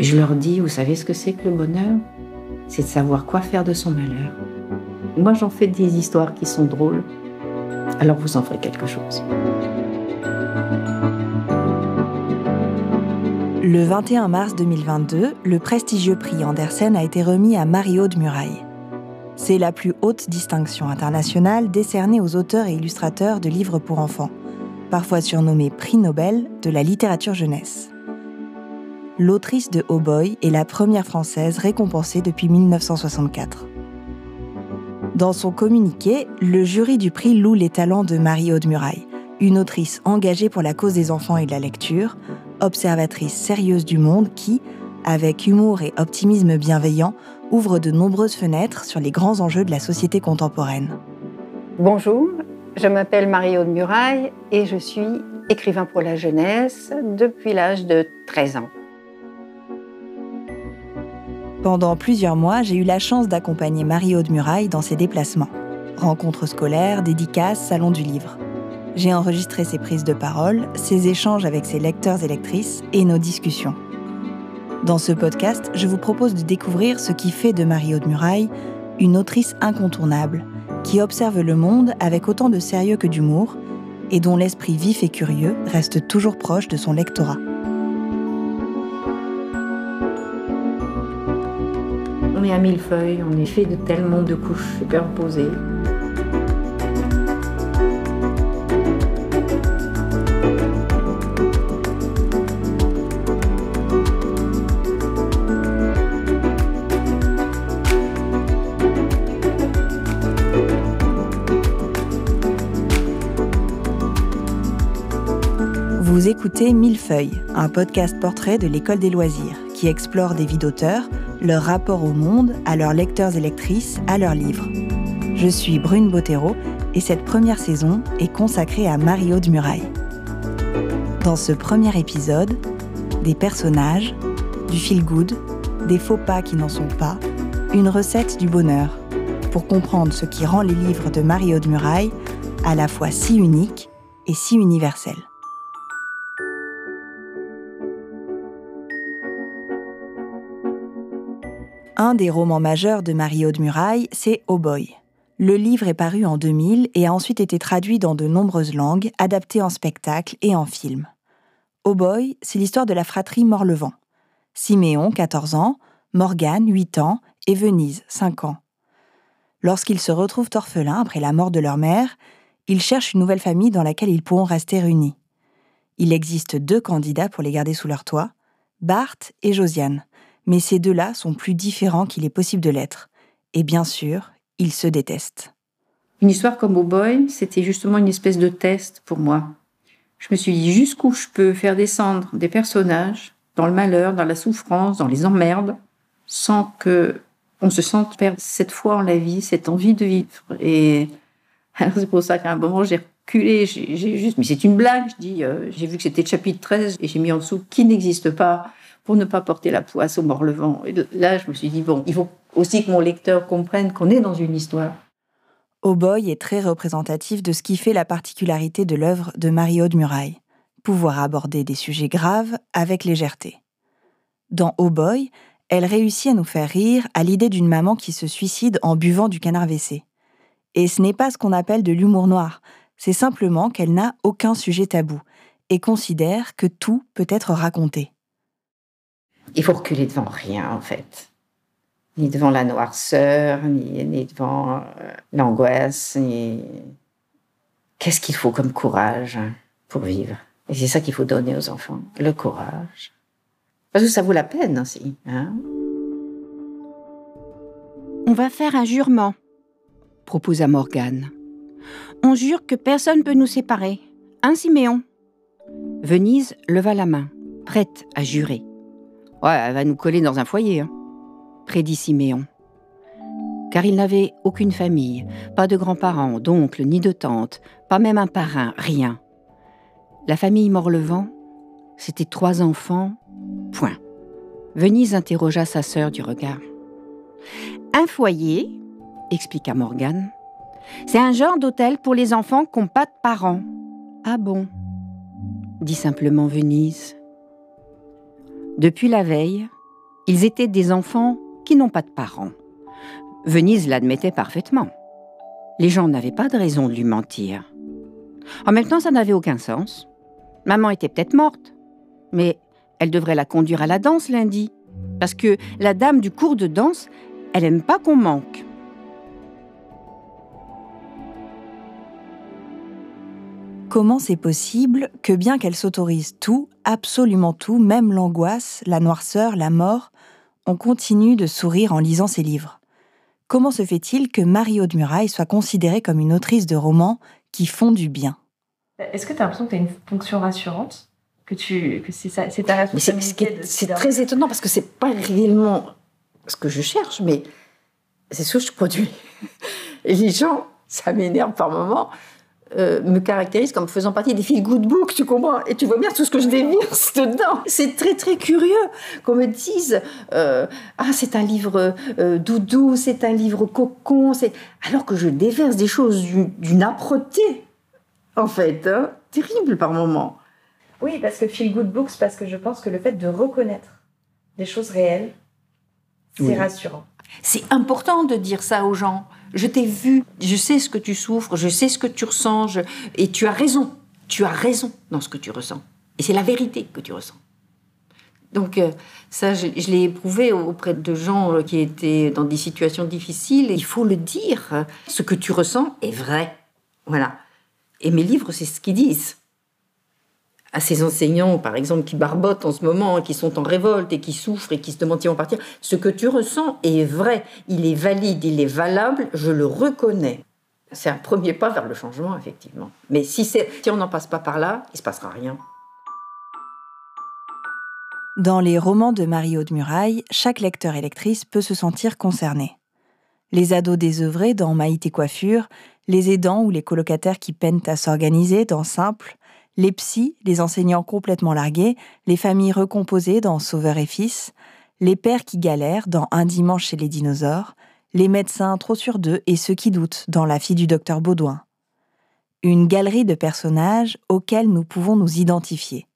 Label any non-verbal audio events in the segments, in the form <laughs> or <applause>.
Je leur dis, vous savez ce que c'est que le bonheur? C'est de savoir quoi faire de son malheur. Moi, j'en fais des histoires qui sont drôles. Alors vous en ferez quelque chose. Le 21 mars 2022, le prestigieux prix Andersen a été remis à Marie-Aude Muraille. C'est la plus haute distinction internationale décernée aux auteurs et illustrateurs de livres pour enfants, parfois surnommé prix Nobel de la littérature jeunesse. L'autrice de Oh est la première française récompensée depuis 1964. Dans son communiqué, le jury du prix loue les talents de Marie-Aude Muraille, une autrice engagée pour la cause des enfants et de la lecture, observatrice sérieuse du monde qui, avec humour et optimisme bienveillant, ouvre de nombreuses fenêtres sur les grands enjeux de la société contemporaine. Bonjour, je m'appelle Marie-Aude Muraille et je suis écrivain pour la jeunesse depuis l'âge de 13 ans. Pendant plusieurs mois, j'ai eu la chance d'accompagner Marie-Aude Muraille dans ses déplacements. Rencontres scolaires, dédicaces, salons du livre. J'ai enregistré ses prises de parole, ses échanges avec ses lecteurs et lectrices et nos discussions. Dans ce podcast, je vous propose de découvrir ce qui fait de Marie-Aude Muraille une autrice incontournable, qui observe le monde avec autant de sérieux que d'humour et dont l'esprit vif et curieux reste toujours proche de son lectorat. À mille feuilles, on est fait de tellement de couches superposées. Vous écoutez Millefeuille, un podcast portrait de l'école des loisirs qui explore des vies d'auteurs, leur rapport au monde, à leurs lecteurs et lectrices, à leurs livres. Je suis Brune Bottero et cette première saison est consacrée à Marie-Aude Muraille. Dans ce premier épisode, des personnages, du feel-good, des faux pas qui n'en sont pas, une recette du bonheur, pour comprendre ce qui rend les livres de Marie-Aude Muraille à la fois si uniques et si universels. Un des romans majeurs de Marie-Aude Muraille, c'est Oh Boy. Le livre est paru en 2000 et a ensuite été traduit dans de nombreuses langues, adapté en spectacle et en film. Oh Boy, c'est l'histoire de la fratrie Morlevent. Siméon, 14 ans, Morgane, 8 ans, et Venise, 5 ans. Lorsqu'ils se retrouvent orphelins après la mort de leur mère, ils cherchent une nouvelle famille dans laquelle ils pourront rester unis. Il existe deux candidats pour les garder sous leur toit, Bart et Josiane, mais ces deux-là sont plus différents qu'il est possible de l'être. Et bien sûr, ils se détestent. Une histoire comme Oh Boy, c'était justement une espèce de test pour moi. Je me suis dit jusqu'où je peux faire descendre des personnages dans le malheur, dans la souffrance, dans les emmerdes, sans que on se sente perdre cette foi en la vie, cette envie de vivre. Et <laughs> c'est pour ça qu'à un moment j'ai j'ai juste, mais c'est une blague, je dis, euh, j'ai vu que c'était chapitre 13 et j'ai mis en dessous qui n'existe pas pour ne pas porter la poisse au mort-le-vent. Et là, je me suis dit, bon, il faut aussi que mon lecteur comprenne qu'on est dans une histoire. Oh Boy est très représentatif de ce qui fait la particularité de l'œuvre de Marie-Aude Muraille, pouvoir aborder des sujets graves avec légèreté. Dans Oh Boy, elle réussit à nous faire rire à l'idée d'une maman qui se suicide en buvant du canard WC. Et ce n'est pas ce qu'on appelle de l'humour noir, c'est simplement qu'elle n'a aucun sujet tabou et considère que tout peut être raconté. Il faut reculer devant rien, en fait. Ni devant la noirceur, ni, devant euh, l'angoisse, ni... Qu'est-ce qu'il faut comme courage hein, pour vivre? Et c'est ça qu'il faut donner aux enfants, le courage. Parce que ça vaut la peine aussi. Hein On va faire un jurement, proposa Morgane. On jure que personne ne peut nous séparer. Hein, Siméon? Venise leva la main, prête à jurer. Ouais, elle va nous coller dans un foyer, hein, prédit Siméon. Car il n'avait aucune famille, pas de grands-parents, d'oncles, ni de tantes, pas même un parrain, rien. La famille Morlevent, c'était trois enfants, point. Venise interrogea sa sœur du regard. Un foyer, expliqua Morgane, c'est un genre d'hôtel pour les enfants qui n'ont pas de parents. Ah bon dit simplement Venise. Depuis la veille, Ils étaient des enfants qui n'ont pas de parents. Venise l'admettait parfaitement. Les gens n'avaient pas de raison de lui mentir. En même temps, ça n'avait aucun sens. Maman était peut-être morte, mais elle devrait la conduire à la danse lundi. Parce que la dame du cours de danse, elle aime pas qu'on manque. Comment c'est possible que bien qu'elle s'autorise tout, absolument tout, même l'angoisse, la noirceur, la mort, on continue de sourire en lisant ses livres? Comment se fait-il que Marie-Aude Muraille soit considérée comme une autrice de romans qui font du bien? Est-ce que tu as l'impression que tu as une fonction rassurante? Que tu que c'est ça c'est ta responsabilité c'est très étonnant parce que c'est pas réellement ce que je cherche mais c'est ce que je produis. <laughs> Et les gens ça m'énerve par moments euh, me caractérisent comme faisant partie des feel good books, tu comprends? Et tu vois bien tout ce que je déverse dedans. C'est très très curieux qu'on me dise euh, ah c'est un livre euh, doudou, c'est un livre cocon, c'est alors que je déverse des choses d'une âpreté en fait, hein, terrible par moments. Oui, parce que feel good books, parce que je pense que le fait de reconnaître des choses réelles, c'est rassurant. C'est important de dire ça aux gens. Je t'ai vu, je sais ce que tu souffres, je sais ce que tu ressens, et tu as raison. Tu as raison dans ce que tu ressens. Et c'est la vérité que tu ressens. Donc euh, ça, je, l'ai éprouvé auprès de gens euh, qui étaient dans des situations difficiles. Il faut le dire. Ce que tu ressens est vrai. Voilà. Et mes livres, c'est ce qu'ils disent à ces enseignants, par exemple, qui barbotent en ce moment, qui sont en révolte et qui souffrent et qui se demandent s'ils vont partir, ce que tu ressens est vrai, il est valide, il est valable, je le reconnais. C'est un premier pas vers le changement, effectivement. Mais si, si on n'en passe pas par là, il ne se passera rien. Dans les romans de Marie-Aude Muraille, chaque lecteur et lectrice peut se sentir concerné. Les ados désœuvrés dans Maïté Coiffure, les aidants ou les colocataires qui peinent à s'organiser dans Simple, les psys, les enseignants complètement largués, les familles recomposées dans Sauveur et Fils, les pères qui galèrent dans Un dimanche chez les dinosaures, les médecins trop sur d'eux et ceux qui doutent dans La fille du docteur Baudouin. Une galerie de personnages auxquels nous pouvons nous identifier.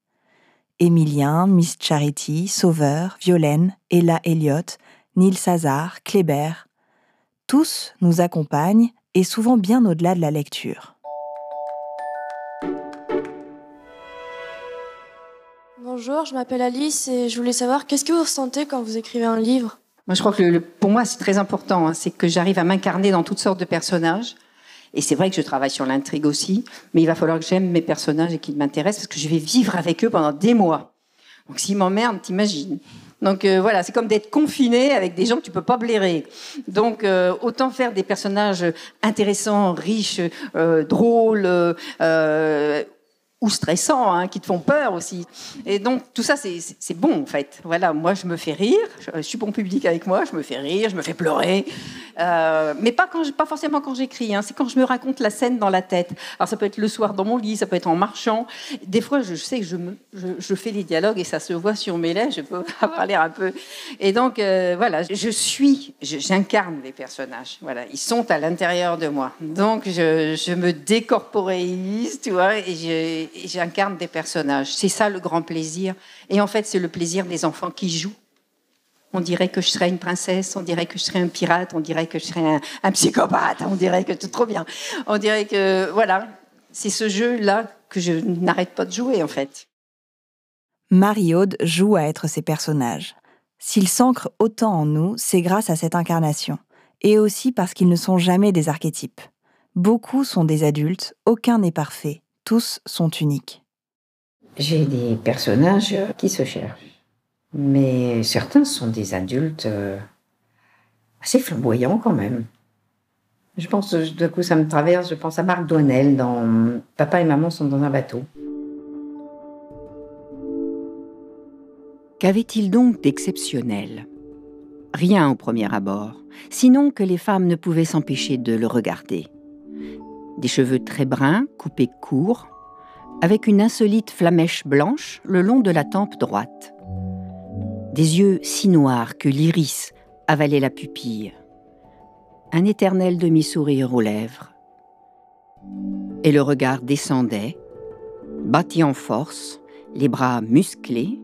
Émilien, Miss Charity, Sauveur, Violaine, Ella Elliott, Neil Sazar, Kléber. Tous nous accompagnent et souvent bien au-delà de la lecture. Bonjour, je m'appelle Alice et je voulais savoir qu'est-ce que vous ressentez quand vous écrivez un livre? Moi, je crois que pour moi, c'est très important. Hein, c'est que j'arrive à m'incarner dans toutes sortes de personnages. Et c'est vrai que je travaille sur l'intrigue aussi, mais il va falloir que j'aime mes personnages et qu'ils m'intéressent parce que je vais vivre avec eux pendant des mois. Donc s'ils m'emmerdent, t'imagines. Donc euh, voilà, c'est comme d'être confiné avec des gens que tu peux pas blairer. Donc euh, autant faire des personnages intéressants, riches, euh, drôles, ou stressants, hein, qui te font peur aussi. Et donc tout ça, c'est bon en fait. Voilà, moi je me fais rire, je, suis bon public avec moi, je me fais rire, je me fais pleurer, euh, mais pas forcément quand j'écris. Hein, c'est quand je me raconte la scène dans la tête. Alors ça peut être le soir dans mon lit, ça peut être en marchant. Des fois, je sais que je, fais les dialogues et ça se voit sur mes lèvres. Je peux <laughs> parler un peu. Et donc euh, voilà, je suis, j'incarne les personnages. Voilà, ils sont à l'intérieur de moi. Donc je, je me décorporéise, tu vois, et j'incarne des personnages. C'est ça le grand plaisir. Et en fait, c'est le plaisir des enfants qui jouent. On dirait que je serais une princesse, on dirait que je serais un pirate, on dirait que je serais un, psychopathe, on dirait que tout trop bien. On dirait que, voilà, c'est ce jeu-là que je n'arrête pas de jouer, en fait. Marie-Aude joue à être ces personnages. S'ils s'ancrent autant en nous, c'est grâce à cette incarnation, et aussi parce qu'ils ne sont jamais des archétypes. Beaucoup sont des adultes, aucun n'est parfait, tous sont uniques. J'ai des personnages qui se cherchent, mais certains sont des adultes euh, assez flamboyants quand même. Je pense, d'un coup, ça me traverse, je pense à Marc Douanel dans Papa et Maman sont dans un bateau. Qu'avait-il donc d'exceptionnel? Rien au premier abord, sinon que les femmes ne pouvaient s'empêcher de le regarder des cheveux très bruns, coupés courts, avec une insolite flamèche blanche le long de la tempe droite. Des yeux si noirs que l'iris avalait la pupille. Un éternel demi-sourire aux lèvres. Et le regard descendait, bâti en force, les bras musclés,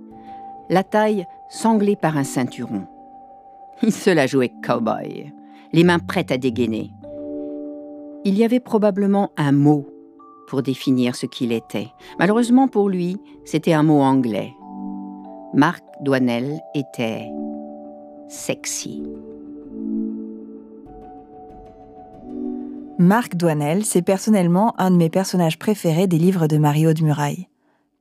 la taille sanglée par un ceinturon. <laughs> Il se la jouait cow-boy, les mains prêtes à dégainer. Il y avait probablement un mot pour définir ce qu'il était. Malheureusement pour lui, c'était un mot anglais. Marc Douanel était sexy. Marc Douanel, c'est personnellement un de mes personnages préférés des livres de Mario de Muraille.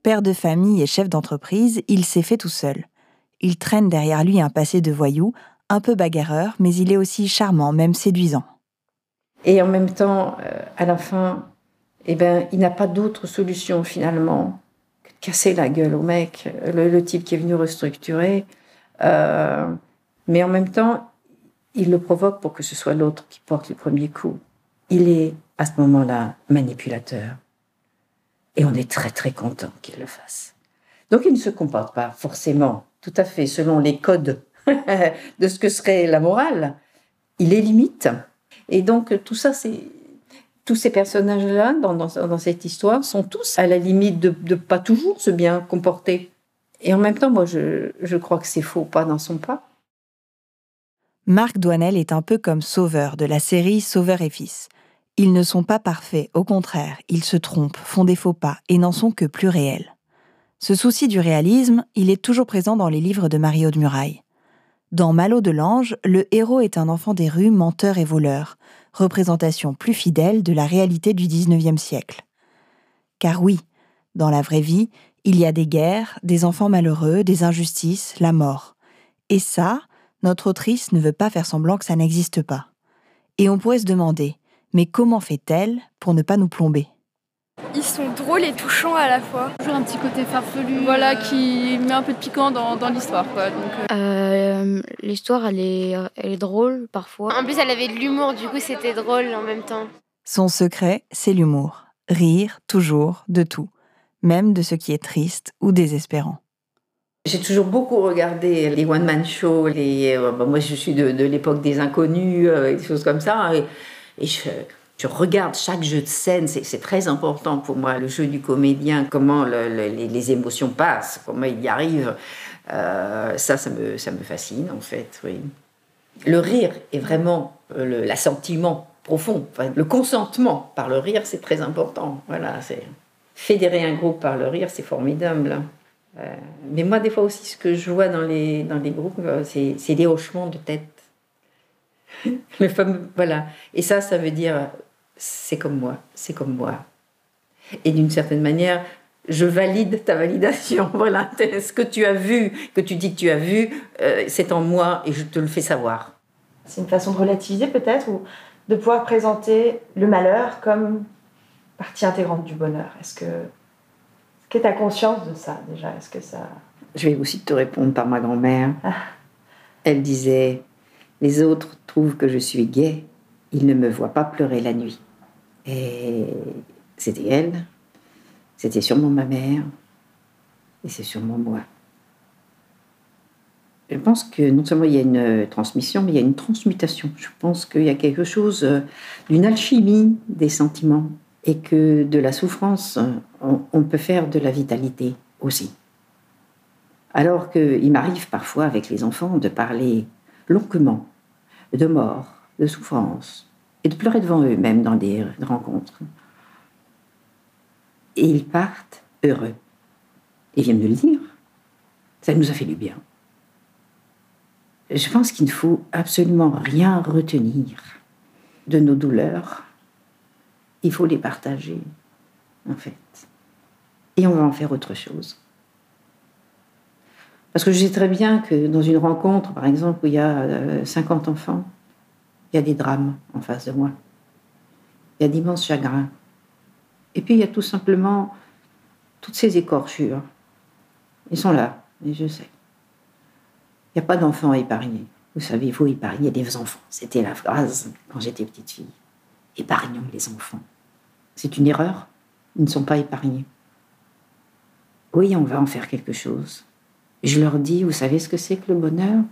Père de famille et chef d'entreprise, il s'est fait tout seul. Il traîne derrière lui un passé de voyou, un peu bagarreur, mais il est aussi charmant, même séduisant. Et en même temps, euh, à la fin, eh ben, il n'a pas d'autre solution finalement que de casser la gueule au mec, le, type qui est venu restructurer. Euh, mais en même temps, il le provoque pour que ce soit l'autre qui porte le premier coup. Il est à ce moment-là manipulateur. Et on est très très content qu'il le fasse. Donc il ne se comporte pas forcément tout à fait selon les codes <laughs> de ce que serait la morale. Il les limite. Et donc tout ça, c'est tous ces personnages-là dans, dans, cette histoire sont tous à la limite de ne pas toujours se bien comporter. Et en même temps, moi, je, je crois que c'est faux pas dans son pas. Marc Douanel est un peu comme Sauveur de la série Sauveur et Fils. Ils ne sont pas parfaits, au contraire, ils se trompent, font des faux pas et n'en sont que plus réels. Ce souci du réalisme, il est toujours présent dans les livres de Mario de Muraille. Dans Malo de l'Ange, le héros est un enfant des rues, menteur et voleur, représentation plus fidèle de la réalité du XIXe siècle. Car oui, dans la vraie vie, il y a des guerres, des enfants malheureux, des injustices, la mort. Et ça, notre autrice ne veut pas faire semblant que ça n'existe pas. Et on pourrait se demander, mais comment fait-elle pour ne pas nous plomber? Ils sont drôles et touchants à la fois. Toujours un petit côté farfelu. Voilà, euh, qui met un peu de piquant dans, l'histoire. Euh. Euh, l'histoire, elle est, elle est drôle parfois. En plus, elle avait de l'humour, du coup, c'était drôle en même temps. Son secret, c'est l'humour. Rire, toujours, de tout. Même de ce qui est triste ou désespérant. J'ai toujours beaucoup regardé les one-man shows. Les, euh, bah, moi, je suis de, l'époque des inconnus, des choses comme ça. Et, je, regarde chaque jeu de scène. C'est très important pour moi, le jeu du comédien, comment les, émotions passent, comment il y arrive. Euh, ça, ça me, ça me fascine, en fait. Oui. Le rire est vraiment l'assentiment profond. le consentement par le rire, c'est très important. Voilà, fédérer un groupe par le rire, c'est formidable. Euh, mais moi, des fois aussi, ce que je vois dans les, dans les groupes, euh, c'est des hochements de tête. <laughs> le fameux, voilà. Et ça, ça veut dire, c'est comme moi, c'est comme moi. Et d'une certaine manière, je valide ta validation. <laughs> Voilà, ce que tu as vu, que tu dis que tu as vu, euh, c'est en moi et je te le fais savoir. C'est une façon de relativiser peut-être ou de pouvoir présenter le malheur comme partie intégrante du bonheur. Est-ce que que tu as conscience de ça déjà? Est-ce que ça. Je vais aussi te répondre par ma grand-mère. Ah. Elle disait Les autres trouvent que je suis gay, ils ne me voient pas pleurer la nuit. Et c'était elle, c'était sûrement ma mère, et c'est sûrement moi. Je pense que non seulement il y a une transmission, mais il y a une transmutation. Je pense qu'il y a quelque chose euh, d'une alchimie des sentiments et que de la souffrance, on, peut faire de la vitalité aussi. Alors qu'il m'arrive parfois avec les enfants de parler longuement de mort, de souffrance, et de pleurer devant eux même dans des rencontres. Et ils partent heureux. Ils viennent me le dire. Ça nous a fait du bien. Je pense qu'il ne faut absolument rien retenir de nos douleurs, il faut les partager, en fait. Et on va en faire autre chose. Parce que je sais très bien que dans une rencontre, par exemple, où il y a 50 euh, enfants, il y a des drames en face de moi. Il y a d'immenses chagrins. Et puis il y a tout simplement toutes ces écorchures. Ils sont là, et je sais. Il n'y a pas d'enfants à épargner. Vous savez, il faut épargner des enfants. C'était la phrase quand j'étais petite fille. Épargnons les enfants. C'est une erreur. Ils ne sont pas épargnés. Oui, on va en faire quelque chose. Je leur dis, vous savez ce que c'est que le bonheur?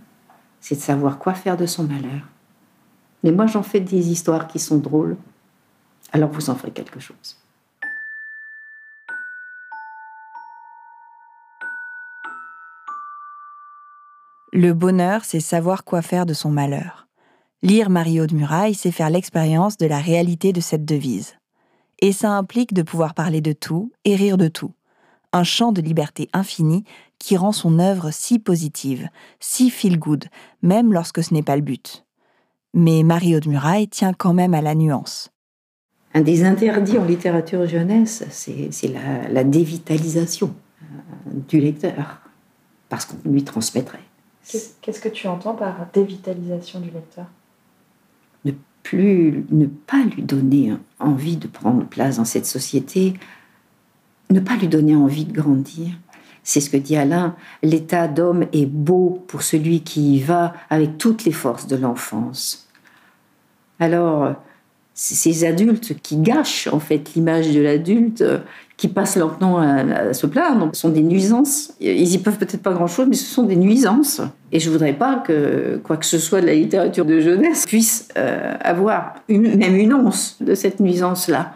C'est de savoir quoi faire de son malheur. Mais moi, j'en fais des histoires qui sont drôles. Alors vous en ferez quelque chose. Le bonheur, c'est savoir quoi faire de son malheur. Lire Mario de Muraille, c'est faire l'expérience de la réalité de cette devise. Et ça implique de pouvoir parler de tout et rire de tout. Un champ de liberté infinie qui rend son œuvre si positive, si feel-good, même lorsque ce n'est pas le but. Mais Mario de Muraille tient quand même à la nuance. Un des interdits en littérature jeunesse, c'est la, la, dévitalisation euh, du lecteur, parce qu'on lui transmettrait. Qu'est-ce que tu entends par dévitalisation du lecteur? Ne plus, ne pas lui donner envie de prendre place dans cette société, ne pas lui donner envie de grandir. C'est ce que dit Alain, l'état d'homme est beau pour celui qui y va avec toutes les forces de l'enfance. Alors, ces adultes qui gâchent en fait l'image de l'adulte, qui passent leur temps à, se plaindre, sont des nuisances. Ils y peuvent peut-être pas grand-chose, mais ce sont des nuisances. Et je voudrais pas que quoi que ce soit de la littérature de jeunesse puisse euh, avoir même une once de cette nuisance-là.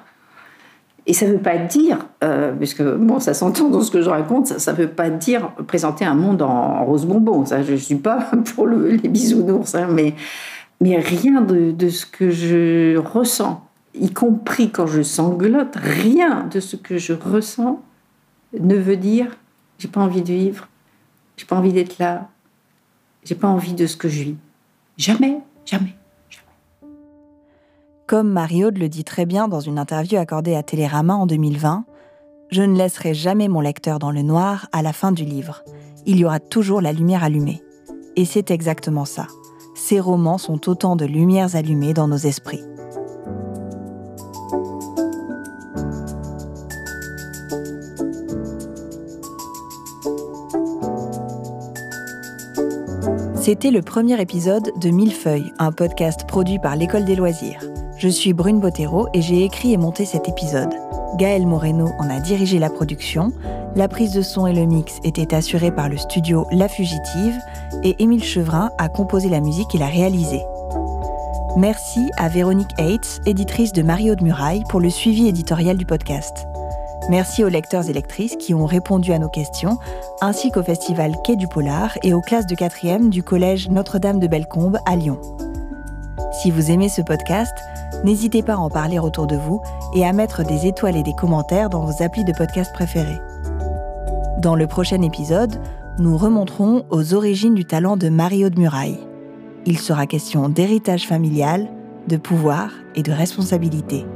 Et ça ne veut pas dire, euh, puisque bon, ça s'entend dans ce que je raconte, ça ne veut pas dire présenter un monde en, rose bonbon. Ça, je ne suis pas <laughs> pour les bisounours, hein, mais, rien de, de, ce que je ressens, y compris quand je sanglote, rien de ce que je ressens ne veut dire j'ai pas envie de vivre, j'ai pas envie d'être là, j'ai pas envie de ce que je vis. Jamais, jamais. Comme Marie-Aude le dit très bien dans une interview accordée à Télérama en 2020, je ne laisserai jamais mon lecteur dans le noir à la fin du livre. Il y aura toujours la lumière allumée. Et c'est exactement ça. Ces romans sont autant de lumières allumées dans nos esprits. C'était le premier épisode de Millefeuille, un podcast produit par l'École des loisirs. Je suis Brune Bottero et j'ai écrit et monté cet épisode. Gaël Moreno en a dirigé la production, la prise de son et le mix étaient assurés par le studio La Fugitive et Émile Chevrin a composé la musique et l'a réalisée. Merci à Véronique Hates, éditrice de Mario de Muraille, pour le suivi éditorial du podcast. Merci aux lecteurs et lectrices qui ont répondu à nos questions, ainsi qu'au festival Quai du Polar et aux classes de 4e du collège Notre-Dame de Bellecombe à Lyon. Si vous aimez ce podcast, n'hésitez pas à en parler autour de vous et à mettre des étoiles et des commentaires dans vos applis de podcast préférés. Dans le prochain épisode, nous remonterons aux origines du talent de Mario de Muraille. Il sera question d'héritage familial, de pouvoir et de responsabilité.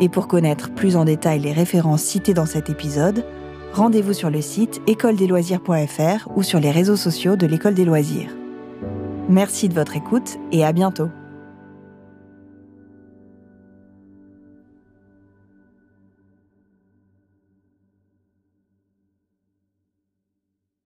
Et pour connaître plus en détail les références citées dans cet épisode, rendez-vous sur le site écoledesloisirs.fr ou sur les réseaux sociaux de l'École des loisirs. Merci de votre écoute et à bientôt.